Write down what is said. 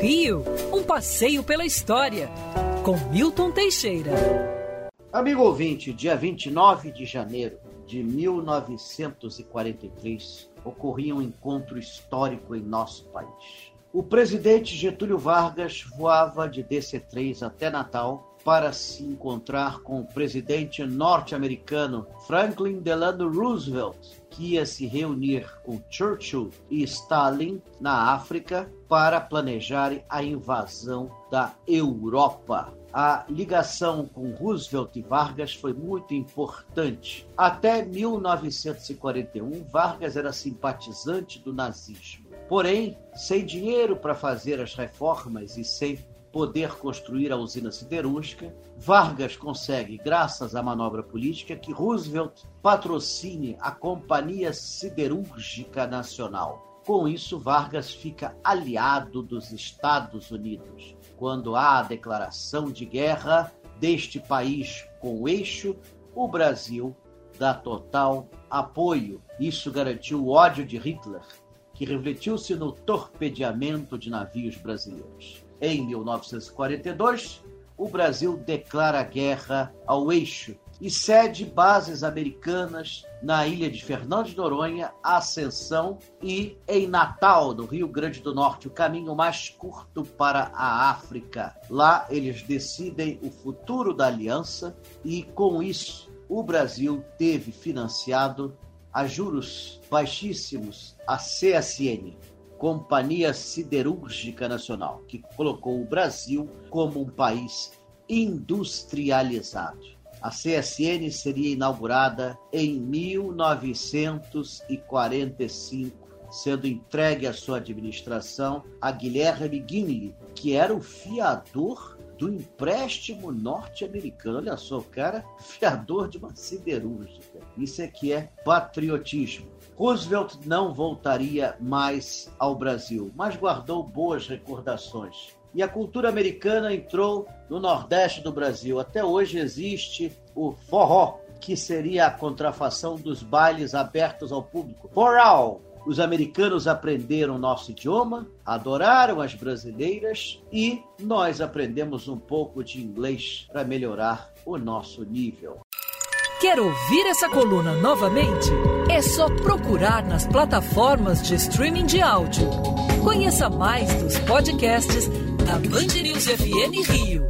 Rio, um passeio pela história, com Milton Teixeira. Amigo ouvinte, dia 29 de janeiro de 1943 ocorria um encontro histórico em nosso país. O presidente Getúlio Vargas voava de DC-3 até Natal para se encontrar com o presidente norte-americano Franklin Delano Roosevelt, que ia se reunir com Churchill e Stalin na África para planejar a invasão da Europa. A ligação com Roosevelt e Vargas foi muito importante. Até 1941, Vargas era simpatizante do nazismo. Porém, sem dinheiro para fazer as reformas e sem poder construir a usina siderúrgica, Vargas consegue, graças à manobra política, que Roosevelt patrocine a Companhia Siderúrgica Nacional. Com isso, Vargas fica aliado dos Estados Unidos. Quando há a declaração de guerra deste país com o eixo, o Brasil dá total apoio. Isso garantiu o ódio de Hitler, que refletiu-se no torpedeamento de navios brasileiros. Em 1942, o Brasil declara guerra ao eixo e cede bases americanas na ilha de Fernando de Noronha, Ascensão e em Natal, no Rio Grande do Norte, o caminho mais curto para a África. Lá eles decidem o futuro da aliança e, com isso, o Brasil teve financiado a juros baixíssimos a CSN, Companhia Siderúrgica Nacional, que colocou o Brasil como um país industrializado. A CSN seria inaugurada em 1945, sendo entregue a sua administração a Guilherme Gimli, que era o fiador do empréstimo norte-americano. Olha só, o cara, fiador de uma siderúrgica. Isso é que é patriotismo. Roosevelt não voltaria mais ao Brasil, mas guardou boas recordações. E a cultura americana entrou no Nordeste do Brasil. Até hoje existe o forró, que seria a contrafação dos bailes abertos ao público. Foral, os americanos aprenderam nosso idioma, adoraram as brasileiras e nós aprendemos um pouco de inglês para melhorar o nosso nível. Quer ouvir essa coluna novamente? É só procurar nas plataformas de streaming de áudio. Conheça mais dos podcasts da Band News FM Rio.